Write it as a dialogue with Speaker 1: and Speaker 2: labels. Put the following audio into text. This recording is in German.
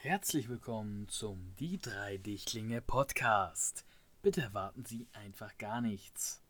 Speaker 1: Herzlich willkommen zum Die drei Dichtlinge Podcast. Bitte erwarten Sie einfach gar nichts.